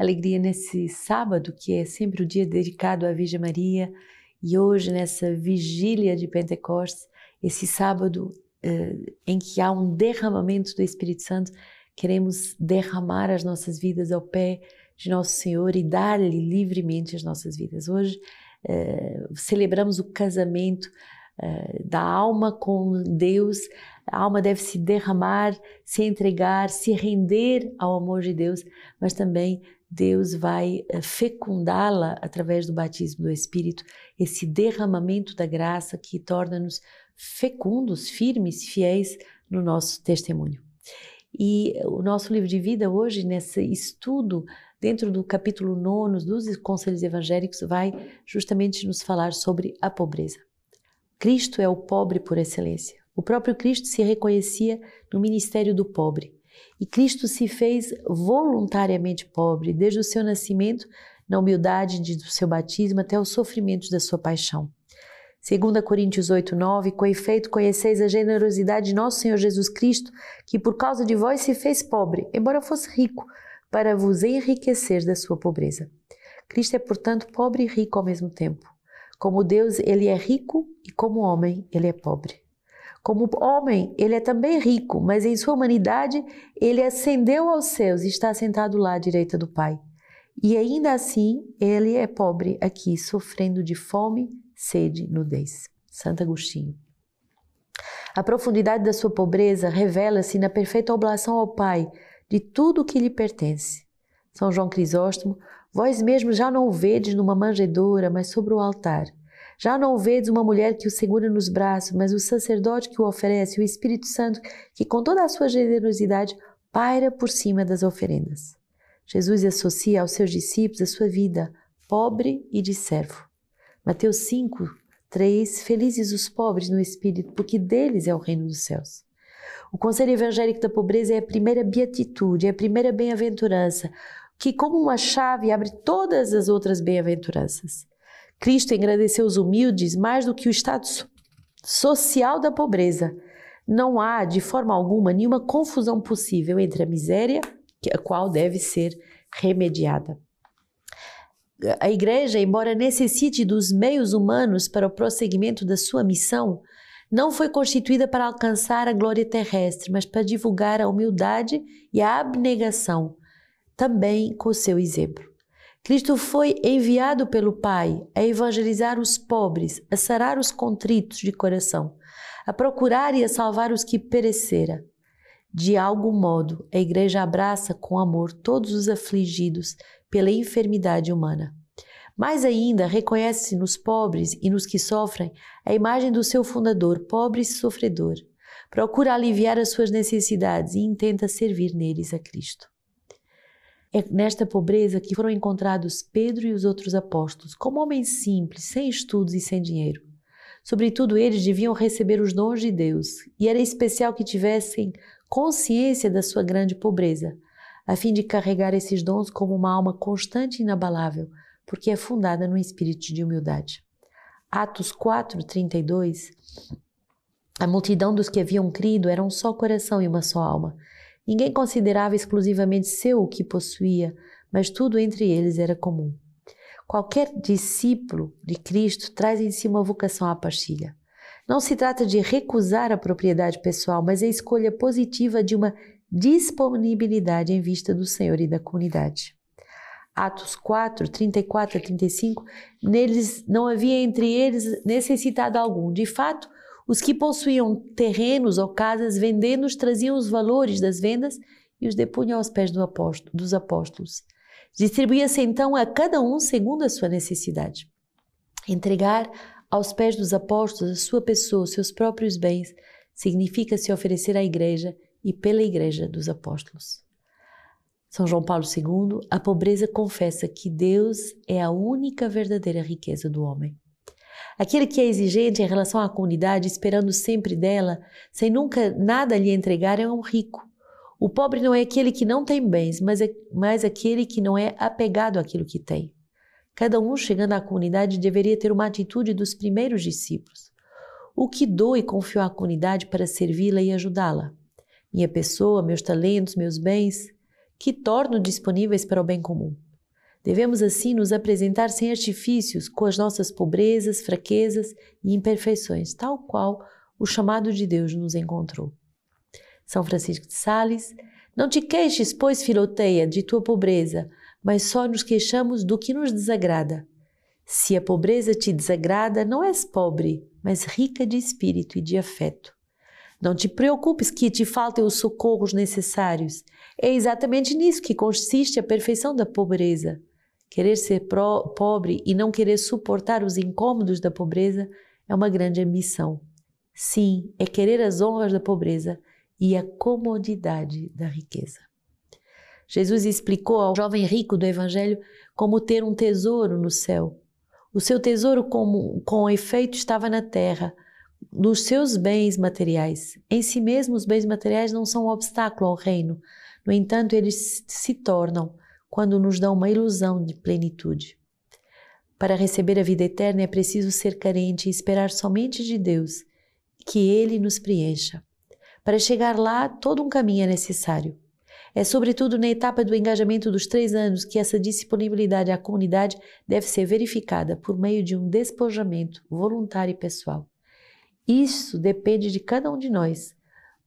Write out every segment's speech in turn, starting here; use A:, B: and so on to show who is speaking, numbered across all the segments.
A: alegria nesse sábado, que é sempre o dia dedicado à Virgem Maria, e hoje, nessa vigília de Pentecostes, esse sábado eh, em que há um derramamento do Espírito Santo, queremos derramar as nossas vidas ao pé de Nosso Senhor e dar-lhe livremente as nossas vidas. Hoje eh, celebramos o casamento eh, da alma com Deus. A alma deve se derramar, se entregar, se render ao amor de Deus, mas também Deus vai eh, fecundá-la através do batismo do Espírito, esse derramamento da graça que torna-nos fecundos, firmes, fiéis no nosso testemunho. E o nosso livro de vida hoje, nesse estudo, dentro do capítulo 9 dos Conselhos Evangélicos, vai justamente nos falar sobre a pobreza. Cristo é o pobre por excelência. O próprio Cristo se reconhecia no ministério do pobre. E Cristo se fez voluntariamente pobre, desde o seu nascimento, na humildade do seu batismo até os sofrimentos da sua paixão. 2 Coríntios 8, 9, com efeito conheceis a generosidade de nosso Senhor Jesus Cristo, que por causa de vós se fez pobre, embora fosse rico, para vos enriquecer da sua pobreza. Cristo é, portanto, pobre e rico ao mesmo tempo. Como Deus, ele é rico e como homem, ele é pobre. Como homem, ele é também rico, mas em sua humanidade, ele ascendeu aos céus e está sentado lá à direita do Pai. E ainda assim, ele é pobre aqui, sofrendo de fome, sede, nudez. Santo Agostinho. A profundidade da sua pobreza revela-se na perfeita oblação ao Pai de tudo o que lhe pertence. São João Crisóstomo, vós mesmos já não o vedes numa manjedoura, mas sobre o altar. Já não vedes uma mulher que o segura nos braços, mas o sacerdote que o oferece, o Espírito Santo, que com toda a sua generosidade paira por cima das oferendas. Jesus associa aos seus discípulos a sua vida pobre e de servo. Mateus 5, 3 Felizes os pobres no espírito, porque deles é o reino dos céus. O conselho evangélico da pobreza é a primeira beatitude, é a primeira bem-aventurança, que, como uma chave, abre todas as outras bem-aventuranças. Cristo engrandeceu os humildes mais do que o estado social da pobreza. Não há, de forma alguma, nenhuma confusão possível entre a miséria, a qual deve ser remediada. A igreja, embora necessite dos meios humanos para o prosseguimento da sua missão, não foi constituída para alcançar a glória terrestre, mas para divulgar a humildade e a abnegação, também com o seu exemplo. Cristo foi enviado pelo Pai a evangelizar os pobres, a sarar os contritos de coração, a procurar e a salvar os que perecera. De algum modo, a Igreja abraça com amor todos os afligidos pela enfermidade humana. Mais ainda, reconhece nos pobres e nos que sofrem a imagem do seu fundador, pobre e sofredor. Procura aliviar as suas necessidades e intenta servir neles a Cristo. É nesta pobreza que foram encontrados Pedro e os outros apóstolos, como homens simples, sem estudos e sem dinheiro. Sobretudo, eles deviam receber os dons de Deus, e era especial que tivessem consciência da sua grande pobreza, a fim de carregar esses dons como uma alma constante e inabalável, porque é fundada no espírito de humildade. Atos 4, 32 A multidão dos que haviam crido era um só coração e uma só alma. Ninguém considerava exclusivamente seu o que possuía, mas tudo entre eles era comum. Qualquer discípulo de Cristo traz em si uma vocação à partilha. Não se trata de recusar a propriedade pessoal, mas a escolha positiva de uma disponibilidade em vista do Senhor e da comunidade. Atos 4, 34 a 35, neles não havia entre eles necessitado algum. De fato, os que possuíam terrenos ou casas vendendo-os traziam os valores das vendas e os depunham aos pés do apóstolo, dos apóstolos. Distribuía-se então a cada um segundo a sua necessidade. Entregar aos pés dos apóstolos a sua pessoa, seus próprios bens, significa se oferecer à igreja e pela igreja dos apóstolos. São João Paulo II, a pobreza confessa que Deus é a única verdadeira riqueza do homem. Aquele que é exigente em relação à comunidade, esperando sempre dela, sem nunca nada lhe entregar, é um rico. O pobre não é aquele que não tem bens, mas é mais aquele que não é apegado àquilo que tem. Cada um chegando à comunidade deveria ter uma atitude dos primeiros discípulos. O que dou e confio à comunidade para servi-la e ajudá-la? Minha pessoa, meus talentos, meus bens, que torno disponíveis para o bem comum. Devemos assim nos apresentar sem artifícios, com as nossas pobrezas, fraquezas e imperfeições, tal qual o chamado de Deus nos encontrou. São Francisco de Sales, não te queixes, pois, Filoteia, de tua pobreza, mas só nos queixamos do que nos desagrada. Se a pobreza te desagrada, não és pobre, mas rica de espírito e de afeto. Não te preocupes que te faltem os socorros necessários. É exatamente nisso que consiste a perfeição da pobreza. Querer ser pobre e não querer suportar os incômodos da pobreza é uma grande ambição. Sim, é querer as honras da pobreza e a comodidade da riqueza. Jesus explicou ao jovem rico do Evangelho como ter um tesouro no céu. O seu tesouro, com, com efeito, estava na terra, nos seus bens materiais. Em si mesmo, os bens materiais não são um obstáculo ao reino. No entanto, eles se tornam quando nos dão uma ilusão de plenitude. Para receber a vida eterna é preciso ser carente e esperar somente de Deus, que Ele nos preencha. Para chegar lá, todo um caminho é necessário. É sobretudo na etapa do engajamento dos três anos que essa disponibilidade à comunidade deve ser verificada por meio de um despojamento voluntário e pessoal. Isso depende de cada um de nós,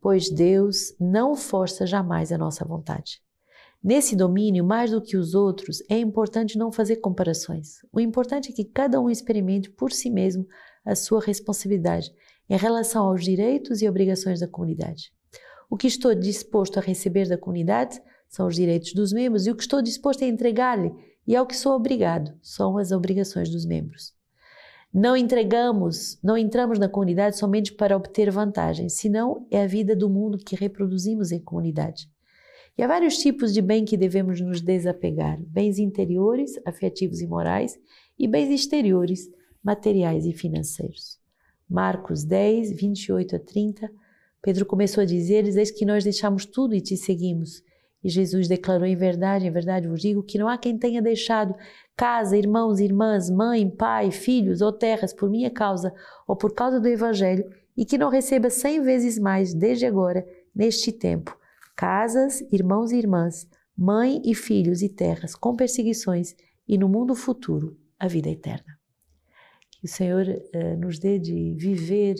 A: pois Deus não força jamais a nossa vontade. Nesse domínio, mais do que os outros, é importante não fazer comparações. O importante é que cada um experimente por si mesmo a sua responsabilidade em relação aos direitos e obrigações da comunidade. O que estou disposto a receber da comunidade são os direitos dos membros e o que estou disposto a entregar-lhe e ao que sou obrigado são as obrigações dos membros. Não entregamos, não entramos na comunidade somente para obter vantagens, senão é a vida do mundo que reproduzimos em comunidade. E há vários tipos de bem que devemos nos desapegar: bens interiores, afetivos e morais, e bens exteriores, materiais e financeiros. Marcos 10, 28 a 30, Pedro começou a dizer-lhes: Eis que nós deixamos tudo e te seguimos. E Jesus declarou: Em verdade, em verdade vos digo que não há quem tenha deixado casa, irmãos, irmãs, mãe, pai, filhos ou terras por minha causa ou por causa do Evangelho e que não receba cem vezes mais desde agora, neste tempo, casas, irmãos e irmãs, mãe e filhos e terras, com perseguições e no mundo futuro a vida eterna. Que o Senhor uh, nos dê de viver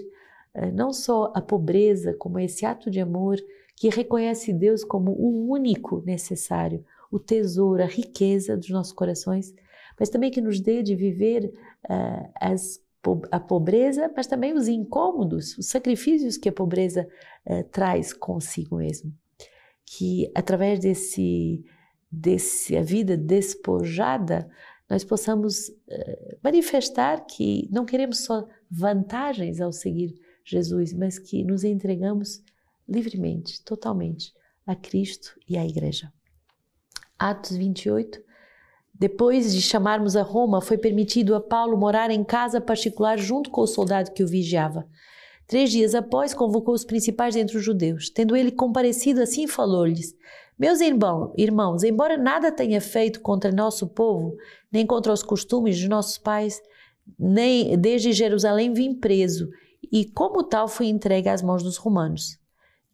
A: uh, não só a pobreza, como esse ato de amor que reconhece Deus como o único necessário, o tesouro, a riqueza dos nossos corações, mas também que nos dê de viver uh, as, a pobreza, mas também os incômodos, os sacrifícios que a pobreza traz consigo mesmo. Que através desse, desse a vida despojada, nós possamos uh, manifestar que não queremos só vantagens ao seguir Jesus, mas que nos entregamos livremente, totalmente a Cristo e à Igreja. Atos 28. Depois de chamarmos a Roma, foi permitido a Paulo morar em casa particular junto com o soldado que o vigiava. Três dias após, convocou os principais entre os judeus. Tendo ele comparecido assim, falou-lhes: Meus irmãos, embora nada tenha feito contra nosso povo, nem contra os costumes de nossos pais, nem desde Jerusalém vim preso, e como tal fui entregue às mãos dos romanos.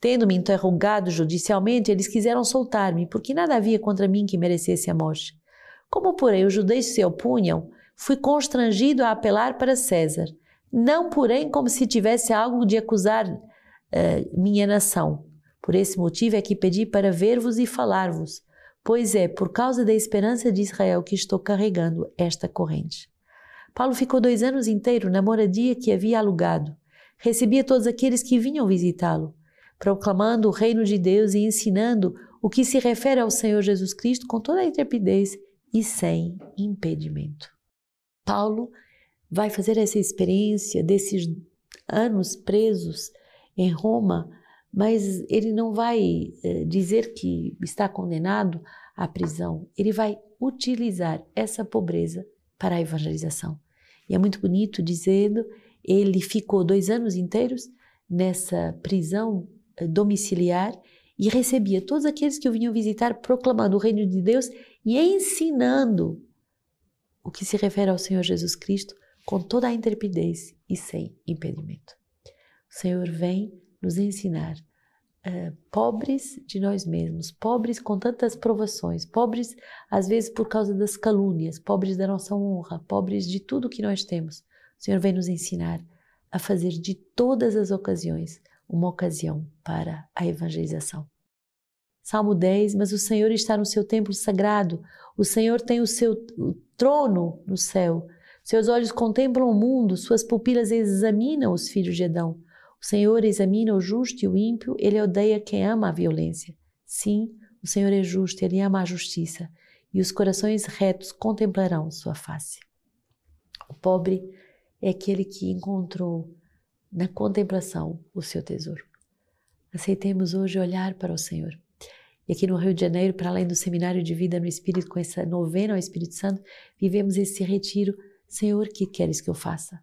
A: Tendo-me interrogado judicialmente, eles quiseram soltar-me, porque nada havia contra mim que merecesse a morte. Como, porém, os judeus se opunham, fui constrangido a apelar para César, não, porém, como se tivesse algo de acusar uh, minha nação. Por esse motivo é que pedi para ver-vos e falar-vos, pois é por causa da esperança de Israel que estou carregando esta corrente. Paulo ficou dois anos inteiros na moradia que havia alugado. Recebia todos aqueles que vinham visitá-lo proclamando o reino de Deus e ensinando o que se refere ao Senhor Jesus Cristo com toda a intrepidez e sem impedimento. Paulo vai fazer essa experiência desses anos presos em Roma, mas ele não vai eh, dizer que está condenado à prisão, ele vai utilizar essa pobreza para a evangelização. E é muito bonito dizendo, ele ficou dois anos inteiros nessa prisão domiciliar e recebia todos aqueles que o vinham visitar, proclamando o reino de Deus e ensinando o que se refere ao Senhor Jesus Cristo com toda a intrepidez e sem impedimento. O Senhor vem nos ensinar uh, pobres de nós mesmos, pobres com tantas provações, pobres às vezes por causa das calúnias, pobres da nossa honra, pobres de tudo que nós temos. O Senhor vem nos ensinar a fazer de todas as ocasiões uma ocasião para a evangelização. Salmo 10, mas o Senhor está no seu templo sagrado, o Senhor tem o seu trono no céu. Seus olhos contemplam o mundo, suas pupilas examinam os filhos de Adão. O Senhor examina o justo e o ímpio, ele odeia quem ama a violência. Sim, o Senhor é justo, ele ama a justiça, e os corações retos contemplarão sua face. O pobre é aquele que encontrou na contemplação o seu tesouro. Aceitemos hoje olhar para o Senhor. E aqui no Rio de Janeiro, para além do seminário de vida no Espírito, com essa novena ao Espírito Santo, vivemos esse retiro. Senhor, que queres que eu faça?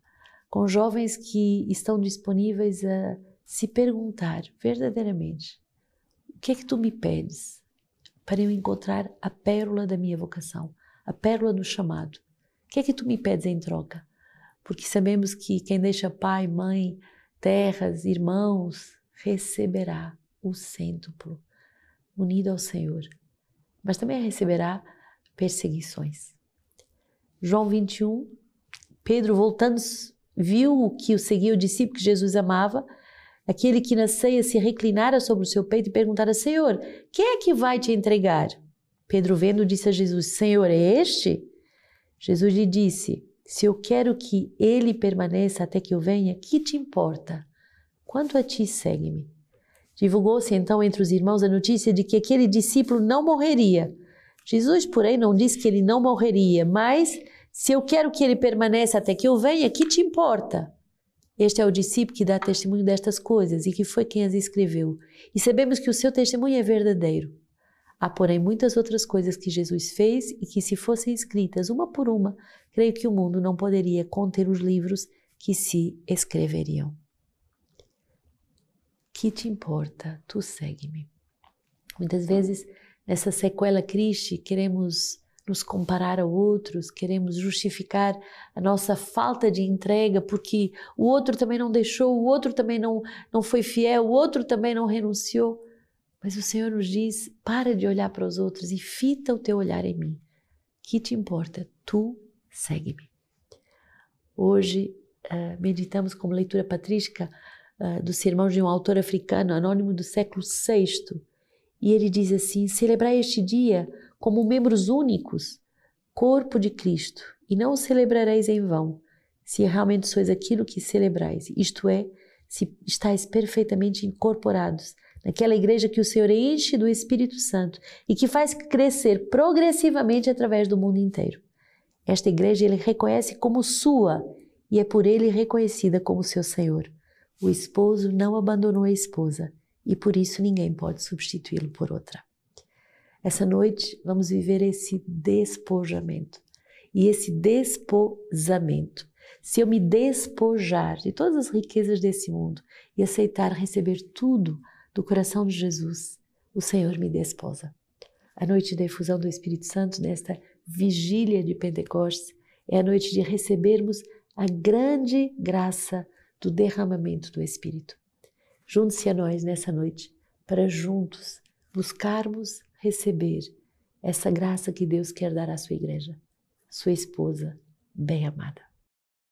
A: Com jovens que estão disponíveis a se perguntar verdadeiramente: o que é que tu me pedes para eu encontrar a pérola da minha vocação, a pérola do chamado? O que é que tu me pedes em troca? porque sabemos que quem deixa pai, mãe, terras, irmãos, receberá o cêntuplo, unido ao Senhor, mas também receberá perseguições. João 21, Pedro, voltando, viu que o seguia o discípulo que Jesus amava, aquele que na ceia se reclinara sobre o seu peito e perguntara: Senhor, quem é que vai te entregar? Pedro, vendo, disse a Jesus: Senhor, é este? Jesus lhe disse: se eu quero que ele permaneça até que eu venha, que te importa? Quanto a ti, segue-me. Divulgou-se então entre os irmãos a notícia de que aquele discípulo não morreria. Jesus, porém, não disse que ele não morreria, mas se eu quero que ele permaneça até que eu venha, que te importa? Este é o discípulo que dá testemunho destas coisas e que foi quem as escreveu. E sabemos que o seu testemunho é verdadeiro. Há, porém, muitas outras coisas que Jesus fez e que, se fossem escritas uma por uma, creio que o mundo não poderia conter os livros que se escreveriam. Que te importa? Tu segue-me. Muitas vezes, nessa sequela Cristo, queremos nos comparar a outros, queremos justificar a nossa falta de entrega porque o outro também não deixou, o outro também não, não foi fiel, o outro também não renunciou. Mas o Senhor nos diz: para de olhar para os outros e fita o teu olhar em mim. Que te importa? Tu segue-me. Hoje uh, meditamos como leitura patrística uh, do sermão de um autor africano anônimo do século VI. E ele diz assim: celebrai este dia como membros únicos, corpo de Cristo, e não o celebrareis em vão, se realmente sois aquilo que celebrais, isto é, se estáis perfeitamente incorporados naquela igreja que o Senhor enche do Espírito Santo e que faz crescer progressivamente através do mundo inteiro. Esta igreja ele reconhece como sua e é por ele reconhecida como seu Senhor. O esposo não abandonou a esposa e por isso ninguém pode substituí-lo por outra. Essa noite vamos viver esse despojamento e esse desposamento. Se eu me despojar de todas as riquezas desse mundo e aceitar receber tudo do coração de Jesus, o Senhor me desposa. A noite da efusão do Espírito Santo, nesta vigília de Pentecostes, é a noite de recebermos a grande graça do derramamento do Espírito. Junte-se a nós nessa noite para juntos buscarmos receber essa graça que Deus quer dar à sua igreja, sua esposa bem amada.